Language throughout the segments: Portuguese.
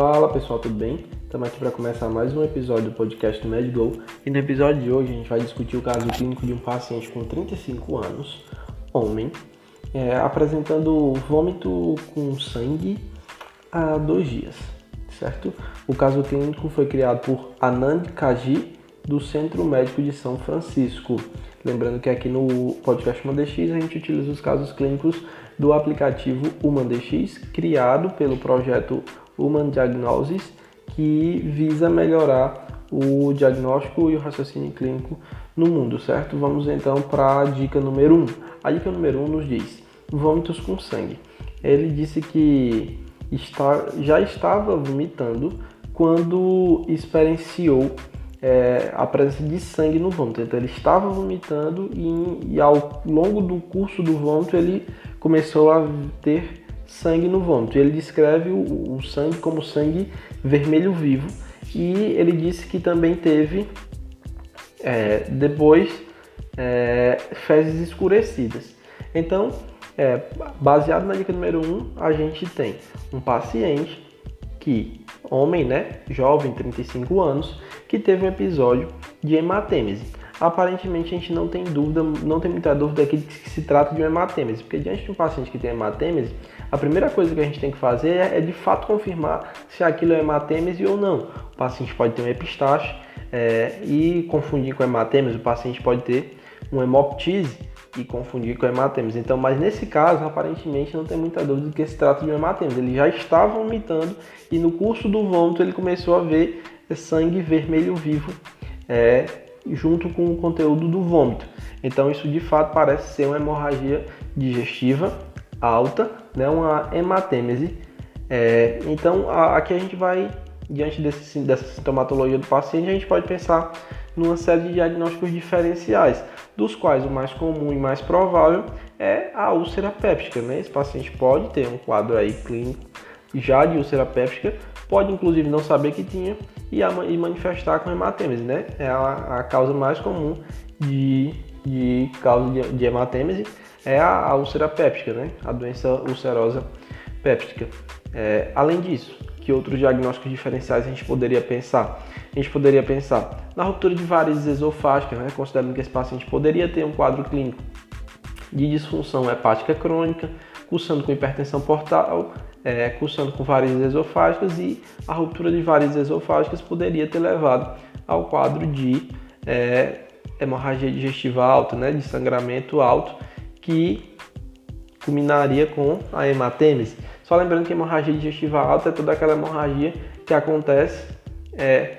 Fala pessoal, tudo bem? Estamos aqui para começar mais um episódio do podcast do MedGo e no episódio de hoje a gente vai discutir o caso clínico de um paciente com 35 anos, homem, é, apresentando vômito com sangue há dois dias, certo? O caso clínico foi criado por Anand Kaji do Centro Médico de São Francisco. Lembrando que aqui no podcast ManDX a gente utiliza os casos clínicos do aplicativo HumanDX, criado pelo projeto Human Diagnosis, que visa melhorar o diagnóstico e o raciocínio clínico no mundo, certo? Vamos então para a dica número 1. Um. A dica número 1 um nos diz: vômitos com sangue. Ele disse que está, já estava vomitando quando experienciou é, a presença de sangue no vômito. Então ele estava vomitando e, e, ao longo do curso do vômito ele começou a ter sangue no vômito. Ele descreve o, o sangue como sangue vermelho vivo e ele disse que também teve é, depois é, fezes escurecidas. Então, é, baseado na dica número 1, um, a gente tem um paciente que, homem, né, jovem, 35 anos, que teve um episódio de hematêmese. Aparentemente a gente não tem dúvida, não tem muita dúvida aqui de que se trata de uma hematêmese, porque diante de um paciente que tem hematêmese, a primeira coisa que a gente tem que fazer é, é de fato confirmar se aquilo é hematêmese ou não. O paciente pode ter um epistaxe é, e confundir com hematêmese, o paciente pode ter um hemoptise e confundir com hematêmese. Então, mas nesse caso, aparentemente não tem muita dúvida que se trata de um hematêmese. Ele já estava vomitando e no curso do vômito ele começou a ver sangue vermelho vivo é, junto com o conteúdo do vômito. Então isso de fato parece ser uma hemorragia digestiva alta, né, uma hematêmese. É, então a, aqui a gente vai, diante desse, dessa sintomatologia do paciente, a gente pode pensar numa série de diagnósticos diferenciais, dos quais o mais comum e mais provável é a úlcera péptica. Né? Esse paciente pode ter um quadro aí clínico já de úlcera péptica, pode inclusive não saber que tinha e, a, e manifestar com hematêmese, né? É a, a causa mais comum de, de causa de, de hematêmese é a, a úlcera péptica, né? A doença ulcerosa péptica. É, além disso, que outros diagnósticos diferenciais a gente poderia pensar? A gente poderia pensar na ruptura de varizes esofágicas, né? considerando que esse paciente poderia ter um quadro clínico de disfunção hepática crônica, cursando com hipertensão portal, é, cursando com varizes esofágicas e a ruptura de varizes esofágicas poderia ter levado ao quadro de é, hemorragia digestiva alta, né, de sangramento alto, que culminaria com a hematêmese. Só lembrando que hemorragia digestiva alta é toda aquela hemorragia que acontece é,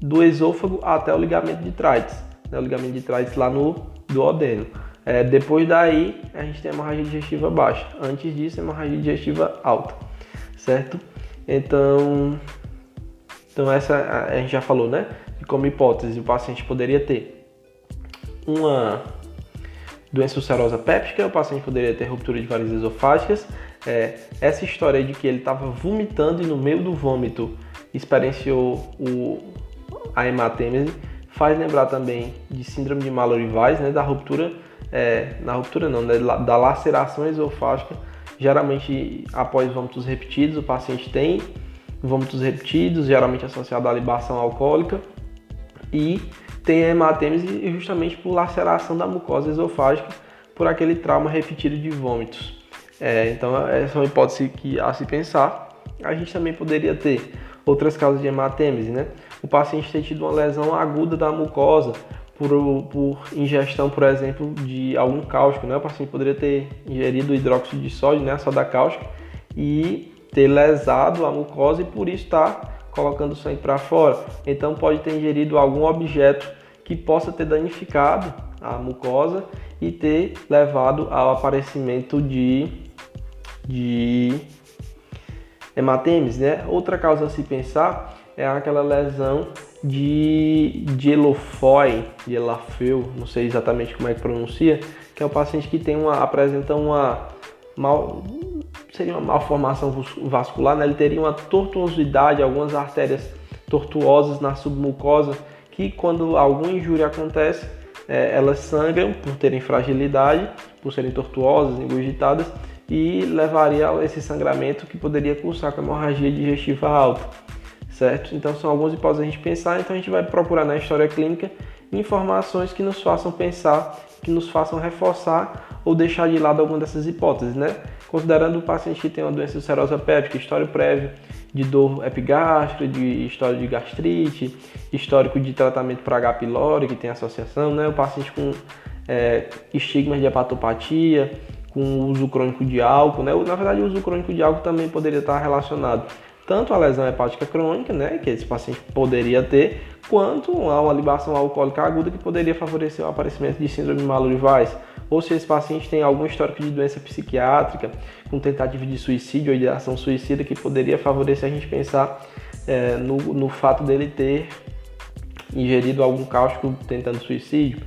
do esôfago até o ligamento de Treitz, né, o ligamento de Treitz lá no duodeno. É, depois daí, a gente tem hemorragia digestiva baixa. Antes disso, hemorragia digestiva alta, certo? Então, então essa a gente já falou, né? Como hipótese, o paciente poderia ter uma doença ulcerosa péptica, o paciente poderia ter ruptura de varizes esofágicas. É, essa história de que ele estava vomitando e no meio do vômito experienciou o, a hematêmese faz lembrar também de síndrome de Mallory-Weiss, né, da ruptura é, na ruptura não, né, da laceração esofágica, geralmente após vômitos repetidos, o paciente tem vômitos repetidos, geralmente associado à libação alcoólica, e tem hematêmese justamente por laceração da mucosa esofágica por aquele trauma repetido de vômitos. É, então, essa é uma hipótese que a se pensar. A gente também poderia ter outras causas de hematêmese, né? O paciente ter tido uma lesão aguda da mucosa por, por ingestão, por exemplo, de algum cáustico, né? O paciente poderia ter ingerido hidróxido de sódio, né? Soda cáustica, e ter lesado a mucosa e por isso está colocando sangue para fora. Então pode ter ingerido algum objeto que possa ter danificado a mucosa e ter levado ao aparecimento de, de hematêmese, né? Outra causa a se pensar é aquela lesão de, de Elofoi, Elafeu, não sei exatamente como é que pronuncia, que é o paciente que tem uma, apresenta uma mal, seria uma malformação vascular, né? ele teria uma tortuosidade, algumas artérias tortuosas na submucosa, que quando alguma injúria acontece, é, elas sangram por terem fragilidade, por serem tortuosas, engurgitadas, e levaria a esse sangramento que poderia cursar com hemorragia digestiva alta, certo? Então são algumas hipóteses a gente pensar, então a gente vai procurar na história clínica informações que nos façam pensar, que nos façam reforçar ou deixar de lado alguma dessas hipóteses, né? Considerando o paciente que tem uma doença ulcerosa péptica, história prévia de dor epigástrica, de história de gastrite, histórico de tratamento para H. pylori, que tem associação, né? O paciente com é, estigmas de hepatopatia, com uso crônico de álcool, né? Na verdade, o uso crônico de álcool também poderia estar relacionado tanto à lesão hepática crônica, né, que esse paciente poderia ter, quanto a uma libação alcoólica aguda que poderia favorecer o aparecimento de síndrome de Mallory-Weiss, ou se esse paciente tem algum histórico de doença psiquiátrica, com tentativa de suicídio ou de ação suicida, que poderia favorecer a gente pensar é, no, no fato dele ter ingerido algum cáustico tentando suicídio,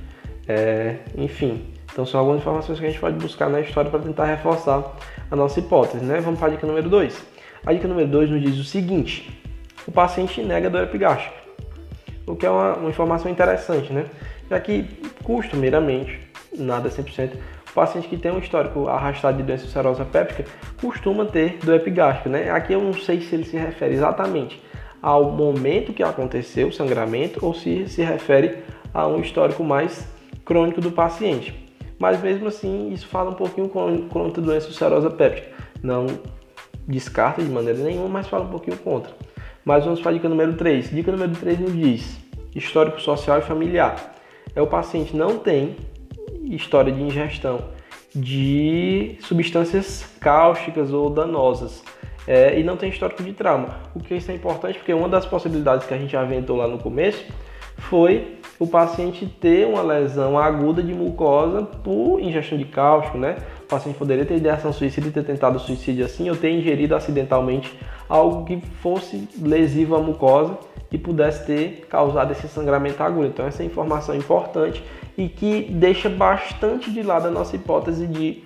é, enfim. Então são algumas informações que a gente pode buscar na história para tentar reforçar a nossa hipótese, né? Vamos para a dica número 2. A dica número 2 nos diz o seguinte: o paciente nega dor epigástrica, o que é uma, uma informação interessante, né? Já que, costumeiramente, nada 100%, o paciente que tem um histórico arrastado de doença ulcerosa péptica costuma ter dor epigástrica, né? Aqui eu não sei se ele se refere exatamente ao momento que aconteceu o sangramento ou se se refere a um histórico mais crônico do paciente. Mas mesmo assim, isso fala um pouquinho contra a doença ulcerosa péptica. Não descarta de maneira nenhuma, mas fala um pouquinho contra. Mas vamos para a dica número 3. Dica número 3 nos diz: histórico social e familiar. É o paciente não tem história de ingestão de substâncias cáusticas ou danosas. É, e não tem histórico de trauma. O que isso é importante porque uma das possibilidades que a gente aventou lá no começo foi o paciente ter uma lesão aguda de mucosa por ingestão de cálcio, né? O paciente poderia ter ideação suicida e ter tentado suicídio assim, ou ter ingerido acidentalmente algo que fosse lesivo à mucosa e pudesse ter causado esse sangramento agudo. Então essa informação é importante e que deixa bastante de lado a nossa hipótese de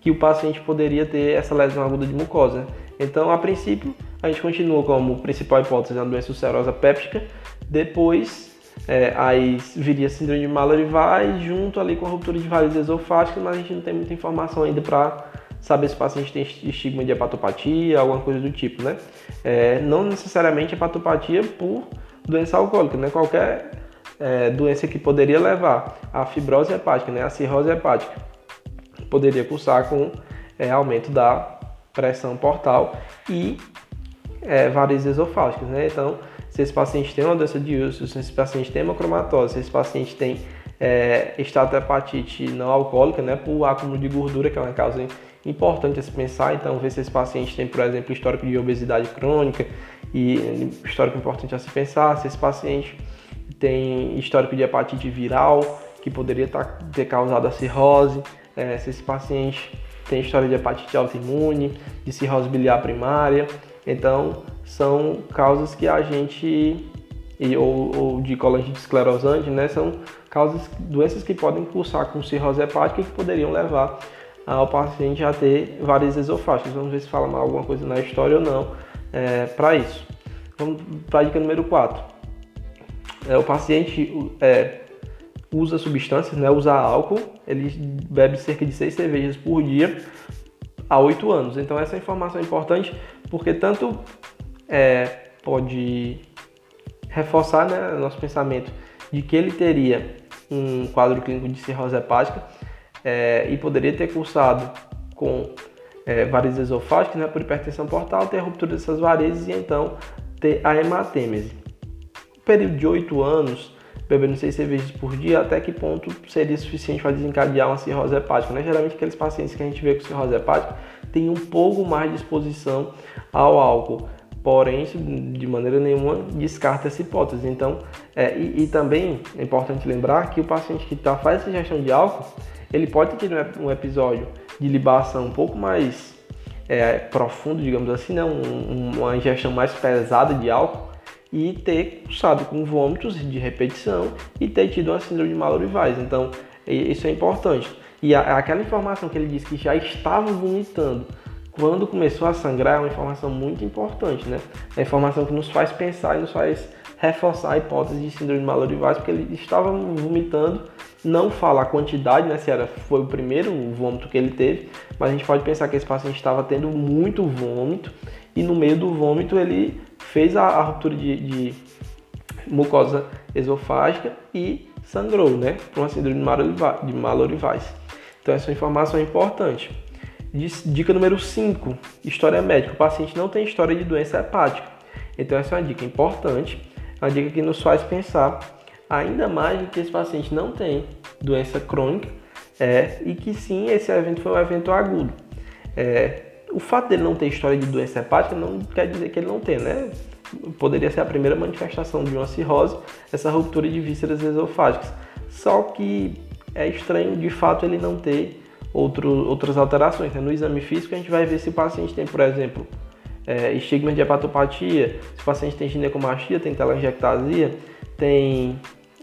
que o paciente poderia ter essa lesão aguda de mucosa. Então, a princípio, a gente continua como principal hipótese a doença ulcerosa péptica, depois é, aí viria síndrome de Mallory-Weiss junto ali com a ruptura de varizes esofágicas, mas a gente não tem muita informação ainda para saber se o paciente tem estigma de hepatopatia, alguma coisa do tipo, né? É, não necessariamente hepatopatia por doença alcoólica, né? Qualquer é, doença que poderia levar à fibrose hepática, né? A cirrose hepática poderia cursar com é, aumento da pressão portal e é, varizes esofágicas, né? Então, se esse paciente tem uma doença de úlcera, se esse paciente tem hemocromatose, se esse paciente tem é, hepatite não alcoólica, né, por acúmulo de gordura, que é uma causa importante a se pensar. Então, ver se esse paciente tem, por exemplo, histórico de obesidade crônica e histórico importante a se pensar. Se esse paciente tem histórico de hepatite viral, que poderia tá, ter causado a cirrose. É, se esse paciente tem história de hepatite autoimune, de cirrose biliar primária. Então, são causas que a gente ou, ou de colangite esclerosante, né, são causas, doenças que podem cursar com cirrose hepática e que poderiam levar ao paciente a ter várias esofágicas. Vamos ver se fala alguma coisa na história ou não é, para isso. Vamos para a dica número 4. É, o paciente é, usa substâncias, né, usa álcool, ele bebe cerca de 6 cervejas por dia há 8 anos. Então essa informação é importante porque tanto é, pode reforçar né, nosso pensamento de que ele teria um quadro clínico de cirrose hepática é, e poderia ter cursado com é, varizes esofágicas né, por hipertensão portal, ter ruptura dessas varizes e então ter a hematêmese. Período de 8 anos, bebendo 6 cervejas por dia, até que ponto seria suficiente para desencadear uma cirrose hepática? Né? Geralmente aqueles pacientes que a gente vê com cirrose hepática têm um pouco mais de exposição ao álcool porém de maneira nenhuma descarta essa hipótese. Então, é, e, e, também é importante lembrar que o paciente que tá, faz essa ingestão de álcool, ele pode ter um episódio de libação um pouco mais é, profundo, digamos assim, né? Um, uma ingestão mais pesada de álcool e ter cursado com vômitos de repetição e ter tido uma síndrome de Mallory-Weiss. Então, isso é importante. E aquela informação que ele disse que já estava vomitando quando começou a sangrar é uma informação muito importante, né? É a informação que nos faz pensar e nos faz reforçar a hipótese de síndrome de Mallory-Weiss, porque ele estava vomitando, não fala a quantidade, né, se era, foi o primeiro vômito que ele teve, mas a gente pode pensar que esse paciente estava tendo muito vômito e no meio do vômito ele fez a, a ruptura de, de, mucosa esofágica e sangrou, né, por uma síndrome de Mallory-Weiss. Então essa informação é importante. Dica número 5, história médica. O paciente não tem história de doença hepática. Então essa é uma dica importante uma dica que nos faz pensar ainda mais que esse paciente não tem doença crônica é, e que sim, esse evento foi um evento agudo. É, o fato dele não ter história de doença hepática não quer dizer que ele não tem, né? Poderia ser a primeira manifestação de uma cirrose, essa ruptura de vísceras esofágicas. Só que é estranho de fato ele não ter outro, outras alterações. Né? No exame físico a gente vai ver se o paciente tem, por exemplo, é, estigmas de hepatopatia, se o paciente tem ginecomastia, tem telangiectasia, tem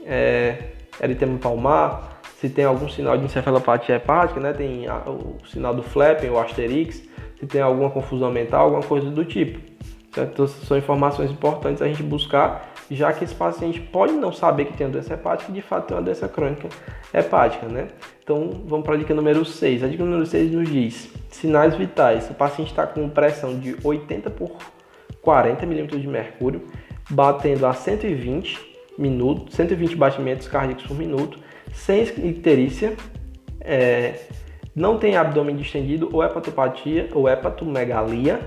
é, eritema palmar, se tem algum sinal de encefalopatia hepática, né, tem a, o sinal do Fleppen ou Asterix, se tem alguma confusão mental, alguma coisa do tipo. Certo? Então, são informações importantes a gente buscar já que esse paciente pode não saber que tem uma doença hepática e de fato tem uma doença crônica hepática, né? Então vamos para a dica número 6. A dica número 6 nos diz: sinais vitais. O paciente está com pressão de 80 por 40 milímetros de mercúrio, batendo a 120 minutos, 120 batimentos cardíacos por minuto, sem icterícia, é, não tem abdômen distendido ou hepatopatia ou hepatomegalia,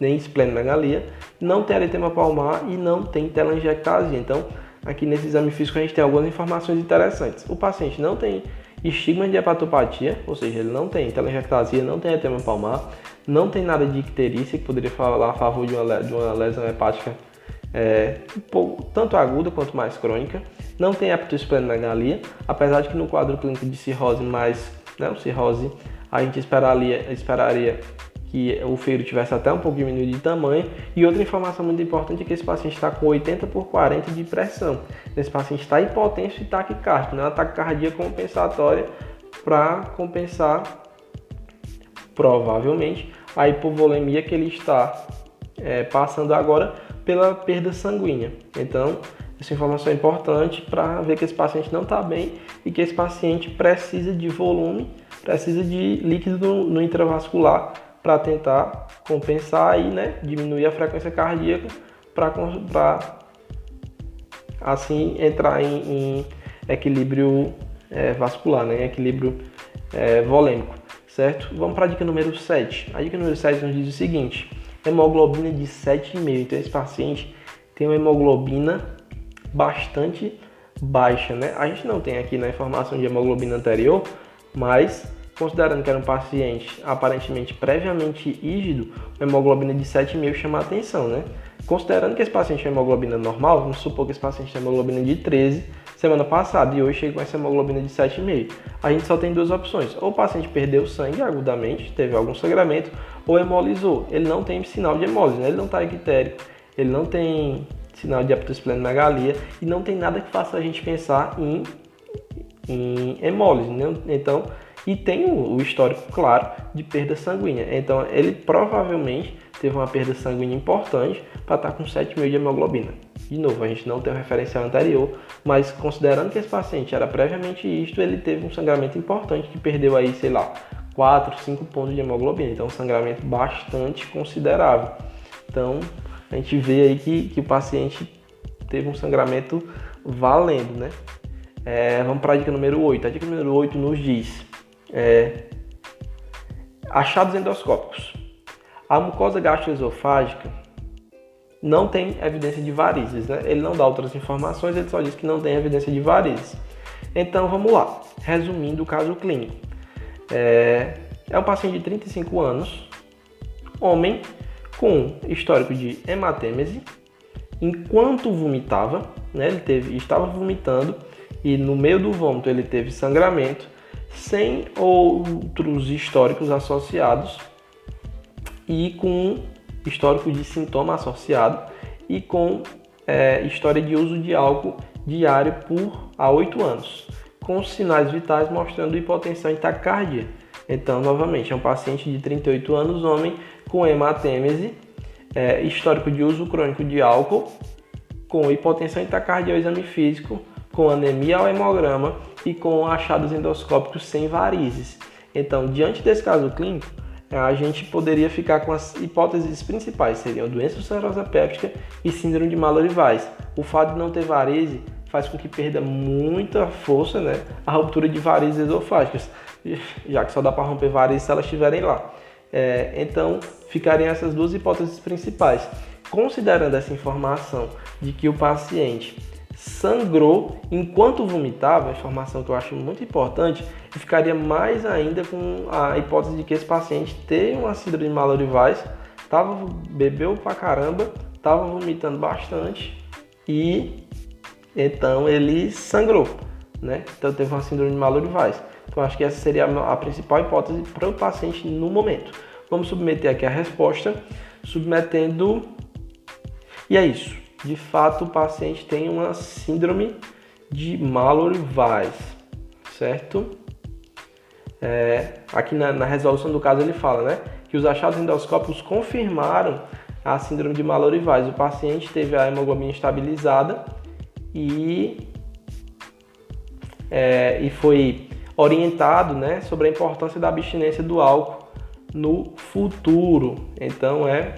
nem esplenomegalia, não tem eritema palmar e não tem telangiectasia. Então, aqui nesse exame físico a gente tem algumas informações interessantes. O paciente não tem estigma de hepatopatia, ou seja, ele não tem telangiectasia, não tem eritema palmar, não tem nada de icterícia, que poderia falar a favor de uma, de uma lesão hepática é, tanto aguda quanto mais crônica, não tem hepatosplenomegalia, apesar de que no quadro clínico de cirrose mais, né, cirrose, a gente esperaria, esperaria que o feiro tivesse até um pouco diminuído de tamanho. E outra informação muito importante é que esse paciente está com 80 por 40 de pressão. Esse paciente está hipotenso e taquicárdico, né? uma taquicardia compensatória para compensar provavelmente a hipovolemia que ele está é, passando agora pela perda sanguínea. Então, essa informação é importante para ver que esse paciente não está bem e que esse paciente precisa de volume, precisa de líquido no, intravascular para tentar compensar e né, diminuir a frequência cardíaca para assim entrar em, em equilíbrio é, vascular, né, em equilíbrio é, volêmico, certo? Vamos para a dica número 7. A dica número 7 nos diz o seguinte, hemoglobina de 7,5. Então esse paciente tem uma hemoglobina bastante baixa, né? A gente não tem aqui na informação de hemoglobina anterior, mas Considerando que era um paciente aparentemente previamente ígido, a hemoglobina de 7,5 chama a atenção, né? Considerando que esse paciente tem hemoglobina normal, vamos supor que esse paciente tem hemoglobina de 13 semana passada e hoje chega com essa hemoglobina de 7,5. A gente só tem duas opções: ou o paciente perdeu sangue agudamente, teve algum sangramento, ou hemolizou. Ele não tem sinal de hemólise, né? ele não está ictérico, ele não tem sinal de hepatosplenomegalia e não tem nada que faça a gente pensar em, em hemólise. Né? Então, e tem o histórico claro de perda sanguínea. Então ele provavelmente teve uma perda sanguínea importante para estar tá com 7,5 de hemoglobina. De novo, a gente não tem o referencial anterior, mas considerando que esse paciente era previamente isto, ele teve um sangramento importante que perdeu aí, sei lá, 4, 5 pontos de hemoglobina. Então um sangramento bastante considerável. Então a gente vê aí que, que o paciente teve um sangramento valendo, né? É, vamos para a dica número 8. A dica número 8 nos diz é, achados endoscópicos. A mucosa gastroesofágica não tem evidência de varizes, né? Ele não dá outras informações, ele só diz que não tem evidência de varizes. Então vamos lá, resumindo o caso clínico. É, é um paciente de 35 anos, homem com histórico de hematêmese, enquanto vomitava, né, ele teve, estava vomitando e no meio do vômito ele teve sangramento sem outros históricos associados e com histórico de sintoma associado e com é, história de uso de álcool diário por há oito anos, com sinais vitais mostrando hipotensão e taquicardia. Então, novamente, é um paciente de 38 anos, homem, com hematêmese, é, histórico de uso crônico de álcool, com hipotensão intracardial exame físico, com anemia ao hemograma e com achados endoscópicos sem varizes. Então, diante desse caso clínico, a gente poderia ficar com as hipóteses principais, seriam doença ulcerosa péptica e síndrome de Mallory-Weiss. O fato de não ter varize faz com que perda muita força né, a ruptura de varizes esofágicas, já que só dá para romper varizes se elas estiverem lá. É, então, ficariam essas duas hipóteses principais. Considerando essa informação de que o paciente sangrou enquanto vomitava, informação que eu acho muito importante, e ficaria mais ainda com a hipótese de que esse paciente tem uma síndrome de Mallory-Weiss, tava, bebeu pra caramba, estava vomitando bastante e então ele sangrou, né? Então teve uma síndrome de Mallory-Weiss. Então acho que essa seria a principal hipótese para o paciente no momento. Vamos submeter aqui a resposta, submetendo. E é isso. De fato, o paciente tem uma síndrome de Mallory-Weiss, certo? É, aqui na, na, resolução do caso ele fala, né, que os achados endoscópicos confirmaram a síndrome de Mallory-Weiss. O paciente teve a hemoglobina estabilizada e, é, e foi orientado né, sobre a importância da abstinência do álcool no futuro. Então é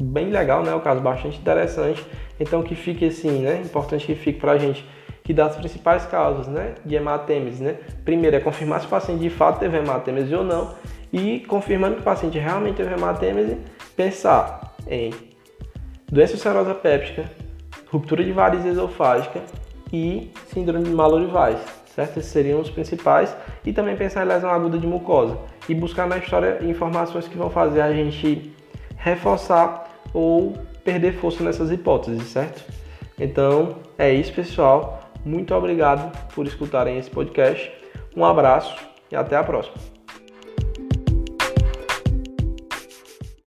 bem legal, né? O caso bastante interessante. Então que fique assim, né? Importante que fique para a gente que das principais causas, né, de hematêmese, né? Primeiro é confirmar se o paciente de fato teve hematêmese ou não e confirmando que o paciente realmente teve hematêmese, pensar em doença ulcerosa péptica, ruptura de variz esofágica e síndrome de Mallory-Weiss, certo? Esses seriam os principais e também pensar em lesão aguda de mucosa e buscar na história informações que vão fazer a gente reforçar ou perder força nessas hipóteses, certo? Então é isso, pessoal. Muito obrigado por escutarem esse podcast. Um abraço e até a próxima.